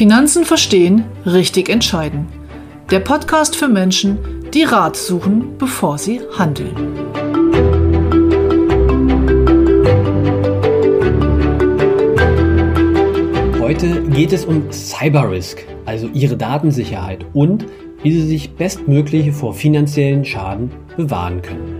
Finanzen verstehen, richtig entscheiden. Der Podcast für Menschen, die Rat suchen, bevor sie handeln. Heute geht es um Cyberrisk, also Ihre Datensicherheit und wie Sie sich bestmöglich vor finanziellen Schaden bewahren können.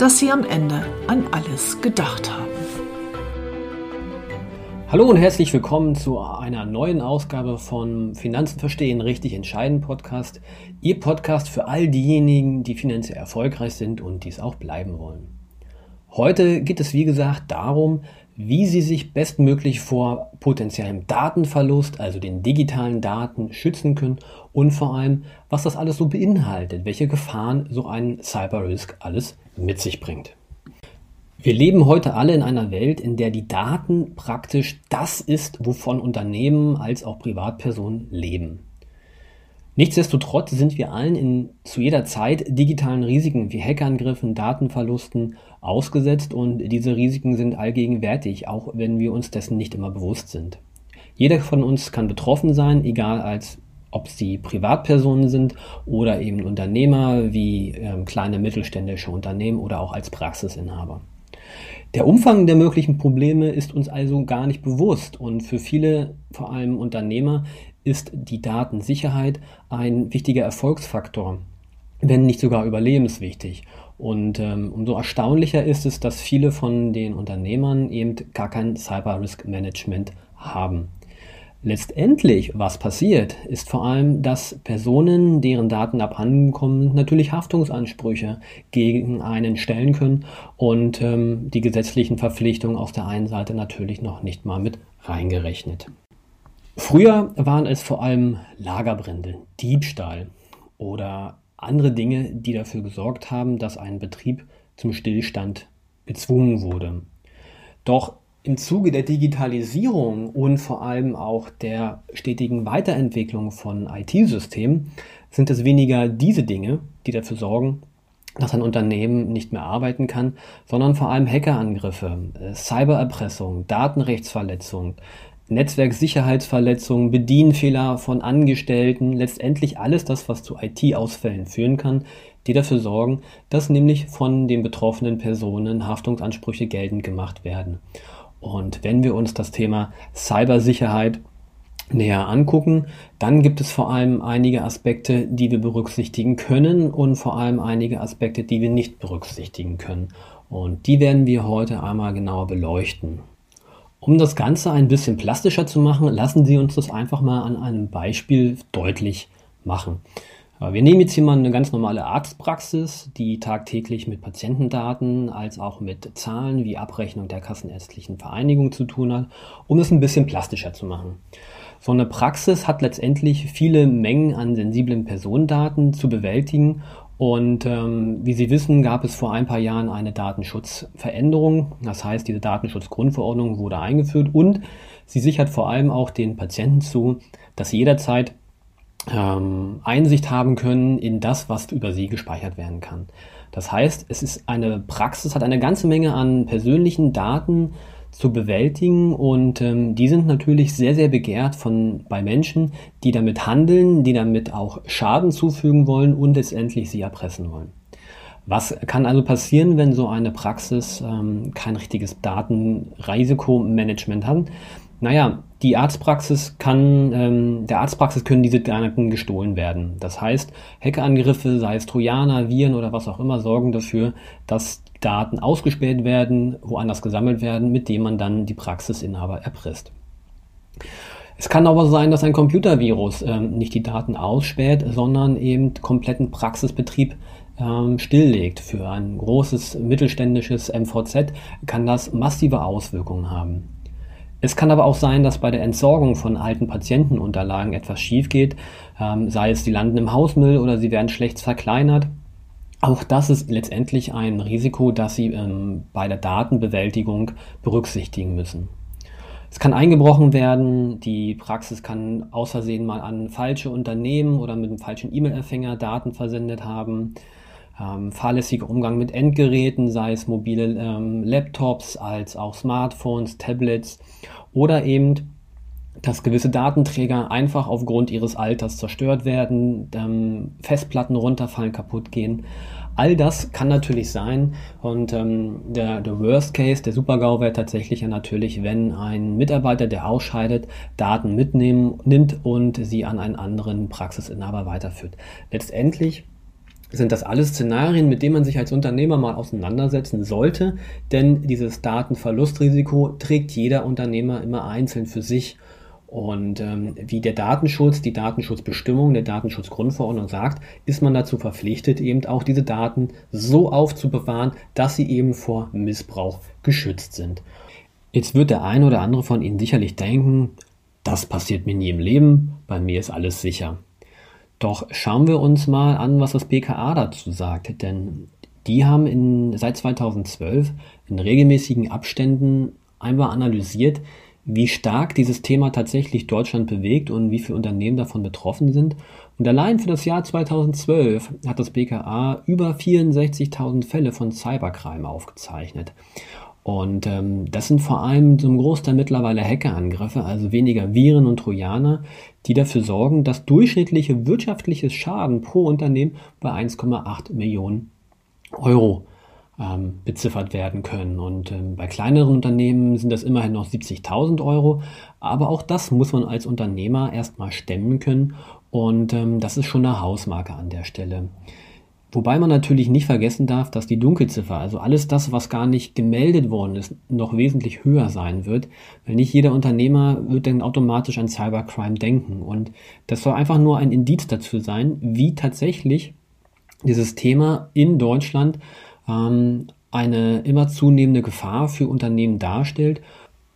dass Sie am Ende an alles gedacht haben. Hallo und herzlich willkommen zu einer neuen Ausgabe von Finanzen verstehen, richtig entscheiden Podcast. Ihr Podcast für all diejenigen, die finanziell erfolgreich sind und dies auch bleiben wollen. Heute geht es wie gesagt darum, wie Sie sich bestmöglich vor potenziellem Datenverlust, also den digitalen Daten, schützen können und vor allem, was das alles so beinhaltet, welche Gefahren so ein Cyber-Risk alles mit sich bringt. Wir leben heute alle in einer Welt, in der die Daten praktisch das ist, wovon Unternehmen als auch Privatpersonen leben. Nichtsdestotrotz sind wir allen in, zu jeder Zeit digitalen Risiken wie Hackerangriffen, Datenverlusten ausgesetzt und diese Risiken sind allgegenwärtig, auch wenn wir uns dessen nicht immer bewusst sind. Jeder von uns kann betroffen sein, egal als ob sie Privatpersonen sind oder eben Unternehmer wie äh, kleine mittelständische Unternehmen oder auch als Praxisinhaber. Der Umfang der möglichen Probleme ist uns also gar nicht bewusst und für viele, vor allem Unternehmer, ist die Datensicherheit ein wichtiger Erfolgsfaktor, wenn nicht sogar überlebenswichtig. Und ähm, umso erstaunlicher ist es, dass viele von den Unternehmern eben gar kein Cyber Risk Management haben. Letztendlich, was passiert, ist vor allem, dass Personen, deren Daten abhanden kommen, natürlich Haftungsansprüche gegen einen stellen können und ähm, die gesetzlichen Verpflichtungen auf der einen Seite natürlich noch nicht mal mit reingerechnet. Früher waren es vor allem Lagerbrände, Diebstahl oder andere Dinge, die dafür gesorgt haben, dass ein Betrieb zum Stillstand gezwungen wurde. Doch im Zuge der Digitalisierung und vor allem auch der stetigen Weiterentwicklung von IT-Systemen sind es weniger diese Dinge, die dafür sorgen, dass ein Unternehmen nicht mehr arbeiten kann, sondern vor allem Hackerangriffe, äh, Cybererpressung, Datenrechtsverletzung, Netzwerksicherheitsverletzungen, Bedienfehler von Angestellten, letztendlich alles das, was zu IT-Ausfällen führen kann, die dafür sorgen, dass nämlich von den betroffenen Personen Haftungsansprüche geltend gemacht werden. Und wenn wir uns das Thema Cybersicherheit näher angucken, dann gibt es vor allem einige Aspekte, die wir berücksichtigen können und vor allem einige Aspekte, die wir nicht berücksichtigen können. Und die werden wir heute einmal genauer beleuchten. Um das Ganze ein bisschen plastischer zu machen, lassen Sie uns das einfach mal an einem Beispiel deutlich machen. Wir nehmen jetzt hier mal eine ganz normale Arztpraxis, die tagtäglich mit Patientendaten als auch mit Zahlen wie Abrechnung der Kassenärztlichen Vereinigung zu tun hat, um es ein bisschen plastischer zu machen. So eine Praxis hat letztendlich viele Mengen an sensiblen Personendaten zu bewältigen und ähm, wie Sie wissen, gab es vor ein paar Jahren eine Datenschutzveränderung. Das heißt, diese Datenschutzgrundverordnung wurde eingeführt und sie sichert vor allem auch den Patienten zu, dass sie jederzeit ähm, Einsicht haben können in das, was über sie gespeichert werden kann. Das heißt, es ist eine Praxis, hat eine ganze Menge an persönlichen Daten zu bewältigen und ähm, die sind natürlich sehr, sehr begehrt von bei Menschen, die damit handeln, die damit auch Schaden zufügen wollen und letztendlich sie erpressen wollen. Was kann also passieren, wenn so eine Praxis ähm, kein richtiges Datenrisikomanagement hat? Naja, die Arztpraxis kann, ähm, der Arztpraxis können diese Daten gestohlen werden. Das heißt, Hackerangriffe, sei es Trojaner, Viren oder was auch immer, sorgen dafür, dass Daten ausgespäht werden, woanders gesammelt werden, mit dem man dann die Praxisinhaber erpresst. Es kann aber sein, dass ein Computervirus ähm, nicht die Daten ausspäht, sondern eben kompletten Praxisbetrieb ähm, stilllegt für ein großes mittelständisches MVZ, kann das massive Auswirkungen haben. Es kann aber auch sein, dass bei der Entsorgung von alten Patientenunterlagen etwas schief geht, ähm, sei es die landen im Hausmüll oder sie werden schlecht verkleinert. Auch das ist letztendlich ein Risiko, das Sie ähm, bei der Datenbewältigung berücksichtigen müssen. Es kann eingebrochen werden, die Praxis kann außersehen mal an falsche Unternehmen oder mit einem falschen E-Mail-Empfänger Daten versendet haben. Ähm, fahrlässiger Umgang mit Endgeräten, sei es mobile ähm, Laptops als auch Smartphones, Tablets oder eben dass gewisse Datenträger einfach aufgrund ihres Alters zerstört werden, ähm, Festplatten runterfallen, kaputt gehen. All das kann natürlich sein und ähm, der, der Worst Case, der Supergau wäre tatsächlich ja natürlich, wenn ein Mitarbeiter, der ausscheidet, Daten mitnehmen nimmt und sie an einen anderen Praxisinhaber weiterführt. Letztendlich sind das alles Szenarien, mit denen man sich als Unternehmer mal auseinandersetzen sollte, denn dieses Datenverlustrisiko trägt jeder Unternehmer immer einzeln für sich. Und ähm, wie der Datenschutz, die Datenschutzbestimmung der Datenschutzgrundverordnung sagt, ist man dazu verpflichtet, eben auch diese Daten so aufzubewahren, dass sie eben vor Missbrauch geschützt sind. Jetzt wird der ein oder andere von Ihnen sicherlich denken, das passiert mir nie im Leben, bei mir ist alles sicher. Doch schauen wir uns mal an, was das BKA dazu sagt, denn die haben in, seit 2012 in regelmäßigen Abständen einmal analysiert, wie stark dieses Thema tatsächlich Deutschland bewegt und wie viele Unternehmen davon betroffen sind. Und allein für das Jahr 2012 hat das BKA über 64.000 Fälle von Cybercrime aufgezeichnet. Und ähm, das sind vor allem zum Großteil mittlerweile Hackerangriffe, also weniger Viren und Trojaner, die dafür sorgen, dass durchschnittliche wirtschaftliches Schaden pro Unternehmen bei 1,8 Millionen Euro ähm, beziffert werden können. Und ähm, bei kleineren Unternehmen sind das immerhin noch 70.000 Euro. Aber auch das muss man als Unternehmer erstmal stemmen können. Und ähm, das ist schon eine Hausmarke an der Stelle. Wobei man natürlich nicht vergessen darf, dass die Dunkelziffer, also alles das, was gar nicht gemeldet worden ist, noch wesentlich höher sein wird. Weil nicht jeder Unternehmer wird dann automatisch an Cybercrime denken. Und das soll einfach nur ein Indiz dazu sein, wie tatsächlich dieses Thema in Deutschland ähm, eine immer zunehmende Gefahr für Unternehmen darstellt.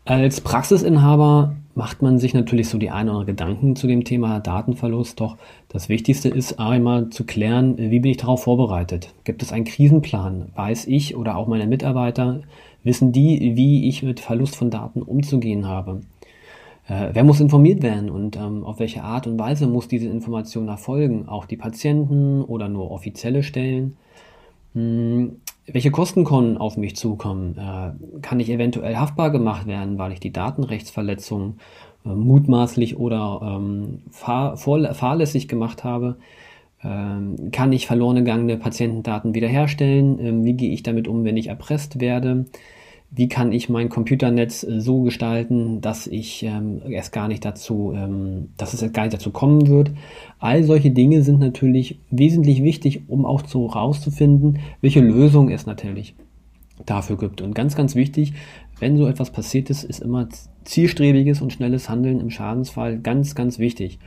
Als Praxisinhaber macht man sich natürlich so die ein oder andere Gedanken zu dem Thema Datenverlust. Doch das Wichtigste ist einmal zu klären, wie bin ich darauf vorbereitet? Gibt es einen Krisenplan? Weiß ich oder auch meine Mitarbeiter, wissen die, wie ich mit Verlust von Daten umzugehen habe? Äh, wer muss informiert werden und ähm, auf welche Art und Weise muss diese Information erfolgen? Auch die Patienten oder nur offizielle Stellen? Hm, welche Kosten können auf mich zukommen? Äh, kann ich eventuell haftbar gemacht werden, weil ich die Datenrechtsverletzung äh, mutmaßlich oder ähm, fahr, fahrlässig gemacht habe? Ähm, kann ich verloren gegangene Patientendaten wiederherstellen? Ähm, wie gehe ich damit um, wenn ich erpresst werde? Wie kann ich mein Computernetz äh, so gestalten, dass ich ähm, erst gar nicht dazu, ähm, dass es gar nicht dazu kommen wird. All solche Dinge sind natürlich wesentlich wichtig, um auch so rauszufinden, welche Lösung es natürlich dafür gibt. Und ganz, ganz wichtig, wenn so etwas passiert ist, ist immer zielstrebiges und schnelles Handeln im Schadensfall ganz, ganz wichtig.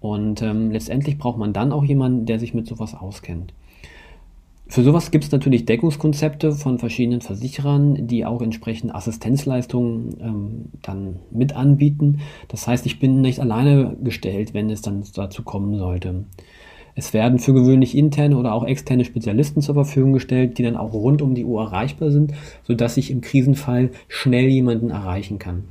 Und ähm, letztendlich braucht man dann auch jemanden, der sich mit sowas auskennt. Für sowas gibt es natürlich Deckungskonzepte von verschiedenen Versicherern, die auch entsprechend Assistenzleistungen ähm, dann mit anbieten. Das heißt, ich bin nicht alleine gestellt, wenn es dann dazu kommen sollte. Es werden für gewöhnlich interne oder auch externe Spezialisten zur Verfügung gestellt, die dann auch rund um die Uhr erreichbar sind, sodass ich im Krisenfall schnell jemanden erreichen kann.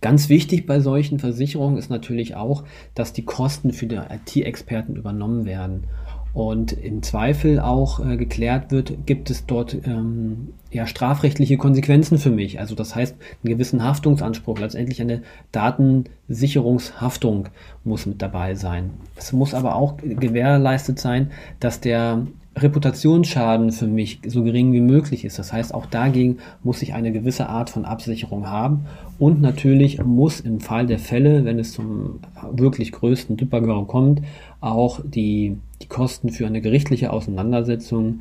Ganz wichtig bei solchen Versicherungen ist natürlich auch, dass die Kosten für die IT-Experten übernommen werden und im Zweifel auch äh, geklärt wird, gibt es dort ähm, ja, strafrechtliche Konsequenzen für mich. Also das heißt, einen gewissen Haftungsanspruch, letztendlich eine Datensicherungshaftung muss mit dabei sein. Es muss aber auch gewährleistet sein, dass der Reputationsschaden für mich so gering wie möglich ist. Das heißt, auch dagegen muss ich eine gewisse Art von Absicherung haben. Und natürlich muss im Fall der Fälle, wenn es zum wirklich größten Düppergau kommt, auch die, die Kosten für eine gerichtliche Auseinandersetzung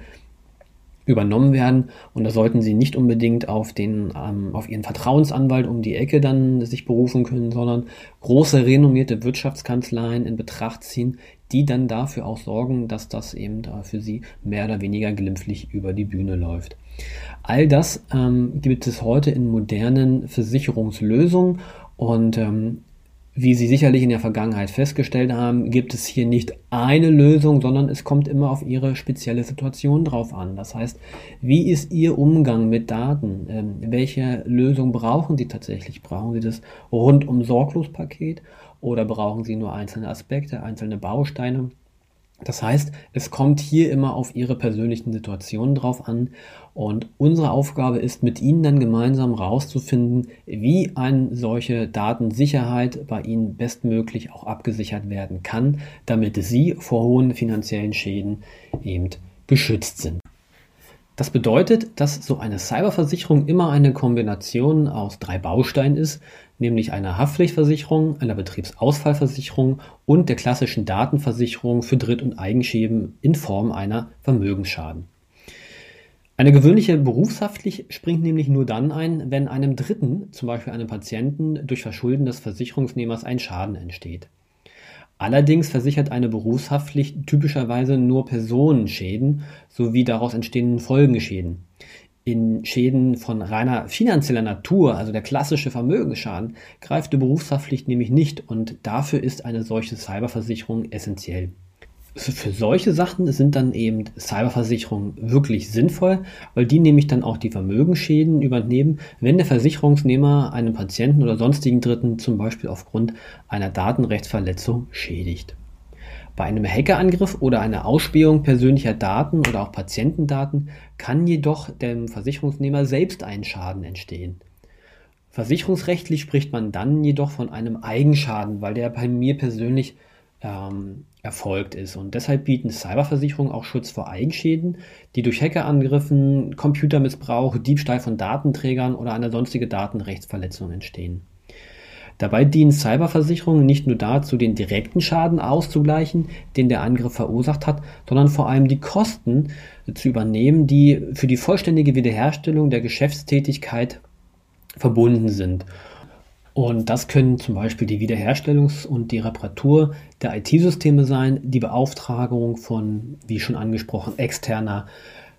übernommen werden. Und da sollten Sie nicht unbedingt auf den, ähm, auf Ihren Vertrauensanwalt um die Ecke dann sich berufen können, sondern große renommierte Wirtschaftskanzleien in Betracht ziehen, die dann dafür auch sorgen, dass das eben für sie mehr oder weniger glimpflich über die Bühne läuft. All das ähm, gibt es heute in modernen Versicherungslösungen und ähm, wie Sie sicherlich in der Vergangenheit festgestellt haben, gibt es hier nicht eine Lösung, sondern es kommt immer auf Ihre spezielle Situation drauf an. Das heißt, wie ist Ihr Umgang mit Daten? Ähm, welche Lösung brauchen Sie tatsächlich? Brauchen Sie das rundum sorglos Paket oder brauchen Sie nur einzelne Aspekte, einzelne Bausteine? Das heißt, es kommt hier immer auf Ihre persönlichen Situationen drauf an und unsere Aufgabe ist, mit Ihnen dann gemeinsam herauszufinden, wie eine solche Datensicherheit bei Ihnen bestmöglich auch abgesichert werden kann, damit Sie vor hohen finanziellen Schäden eben geschützt sind. Das bedeutet, dass so eine Cyberversicherung immer eine Kombination aus drei Bausteinen ist, nämlich einer Haftpflichtversicherung, einer Betriebsausfallversicherung und der klassischen Datenversicherung für Dritt- und Eigenschäden in Form einer Vermögensschaden. Eine gewöhnliche Berufshaftpflicht springt nämlich nur dann ein, wenn einem Dritten, zum Beispiel einem Patienten, durch Verschulden des Versicherungsnehmers ein Schaden entsteht. Allerdings versichert eine Berufshaftpflicht typischerweise nur Personenschäden sowie daraus entstehenden Folgenschäden. In Schäden von reiner finanzieller Natur, also der klassische Vermögensschaden, greift die Berufshaftpflicht nämlich nicht und dafür ist eine solche Cyberversicherung essentiell für solche Sachen sind dann eben Cyberversicherungen wirklich sinnvoll, weil die nämlich dann auch die Vermögensschäden übernehmen, wenn der Versicherungsnehmer einen Patienten oder sonstigen Dritten zum Beispiel aufgrund einer Datenrechtsverletzung schädigt. Bei einem Hackerangriff oder einer Ausspähung persönlicher Daten oder auch Patientendaten kann jedoch dem Versicherungsnehmer selbst ein Schaden entstehen. Versicherungsrechtlich spricht man dann jedoch von einem Eigenschaden, weil der bei mir persönlich ähm, erfolgt ist. Und deshalb bieten Cyberversicherungen auch Schutz vor Eigenschäden, die durch Hackerangriffen, Computermissbrauch, Diebstahl von Datenträgern oder eine sonstige Datenrechtsverletzung entstehen. Dabei dienen Cyberversicherungen nicht nur dazu, den direkten Schaden auszugleichen, den der Angriff verursacht hat, sondern vor allem die Kosten zu übernehmen, die für die vollständige Wiederherstellung der Geschäftstätigkeit verbunden sind. Und das können zum Beispiel die Wiederherstellungs- und die Reparatur der IT-Systeme sein, die Beauftragung von, wie schon angesprochen, externer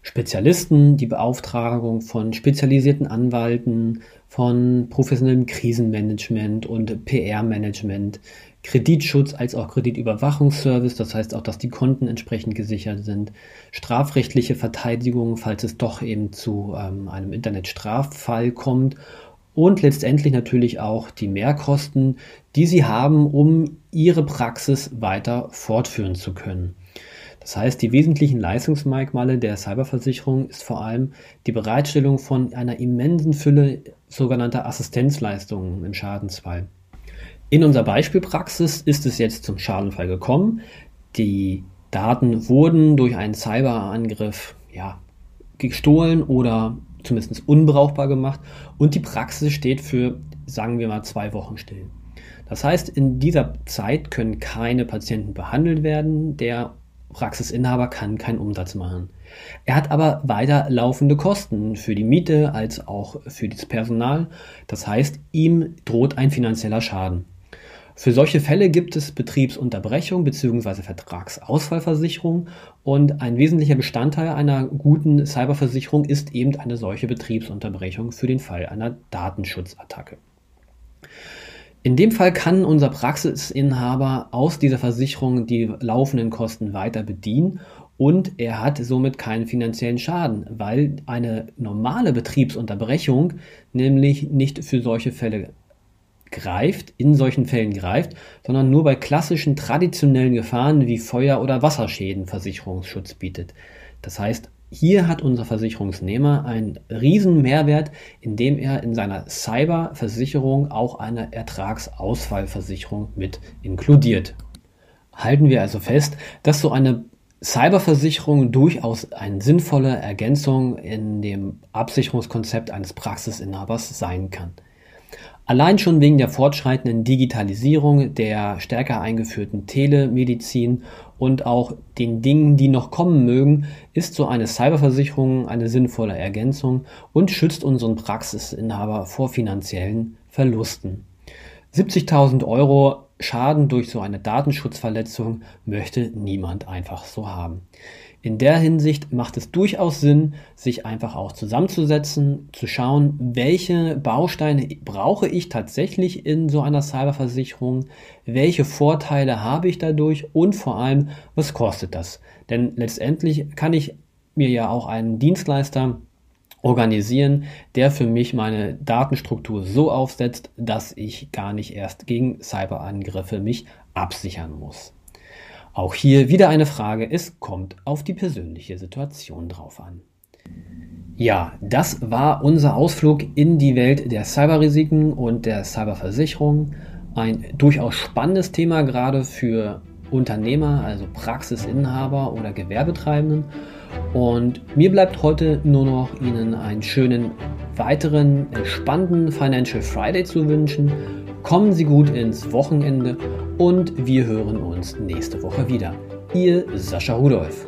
Spezialisten, die Beauftragung von spezialisierten Anwalten, von professionellem Krisenmanagement und PR-Management, Kreditschutz als auch Kreditüberwachungsservice, das heißt auch, dass die Konten entsprechend gesichert sind, strafrechtliche Verteidigung, falls es doch eben zu ähm, einem Internetstraffall kommt. Und letztendlich natürlich auch die Mehrkosten, die sie haben, um ihre Praxis weiter fortführen zu können. Das heißt, die wesentlichen Leistungsmerkmale der Cyberversicherung ist vor allem die Bereitstellung von einer immensen Fülle sogenannter Assistenzleistungen im Schadensfall. In unserer Beispielpraxis ist es jetzt zum Schadenfall gekommen. Die Daten wurden durch einen Cyberangriff ja, gestohlen oder zumindest unbrauchbar gemacht und die Praxis steht für, sagen wir mal, zwei Wochen still. Das heißt, in dieser Zeit können keine Patienten behandelt werden, der Praxisinhaber kann keinen Umsatz machen. Er hat aber weiter laufende Kosten für die Miete als auch für das Personal. Das heißt, ihm droht ein finanzieller Schaden. Für solche Fälle gibt es Betriebsunterbrechung bzw. Vertragsausfallversicherung und ein wesentlicher Bestandteil einer guten Cyberversicherung ist eben eine solche Betriebsunterbrechung für den Fall einer Datenschutzattacke. In dem Fall kann unser Praxisinhaber aus dieser Versicherung die laufenden Kosten weiter bedienen und er hat somit keinen finanziellen Schaden, weil eine normale Betriebsunterbrechung nämlich nicht für solche Fälle greift, in solchen Fällen greift, sondern nur bei klassischen traditionellen Gefahren wie Feuer- oder Wasserschäden Versicherungsschutz bietet. Das heißt, hier hat unser Versicherungsnehmer einen riesen Mehrwert, indem er in seiner Cyberversicherung auch eine Ertragsausfallversicherung mit inkludiert. Halten wir also fest, dass so eine Cyberversicherung durchaus eine sinnvolle Ergänzung in dem Absicherungskonzept eines Praxisinhabers sein kann. Allein schon wegen der fortschreitenden Digitalisierung, der stärker eingeführten Telemedizin und auch den Dingen, die noch kommen mögen, ist so eine Cyberversicherung eine sinnvolle Ergänzung und schützt unseren Praxisinhaber vor finanziellen Verlusten. 70.000 Euro Schaden durch so eine Datenschutzverletzung möchte niemand einfach so haben. In der Hinsicht macht es durchaus Sinn, sich einfach auch zusammenzusetzen, zu schauen, welche Bausteine brauche ich tatsächlich in so einer Cyberversicherung, welche Vorteile habe ich dadurch und vor allem, was kostet das? Denn letztendlich kann ich mir ja auch einen Dienstleister organisieren, der für mich meine Datenstruktur so aufsetzt, dass ich gar nicht erst gegen Cyberangriffe mich absichern muss. Auch hier wieder eine Frage, es kommt auf die persönliche Situation drauf an. Ja, das war unser Ausflug in die Welt der Cyberrisiken und der Cyberversicherung. Ein durchaus spannendes Thema gerade für Unternehmer, also Praxisinhaber oder Gewerbetreibenden. Und mir bleibt heute nur noch Ihnen einen schönen weiteren entspannten Financial Friday zu wünschen Kommen Sie gut ins Wochenende und wir hören uns nächste Woche wieder. Ihr Sascha Rudolph.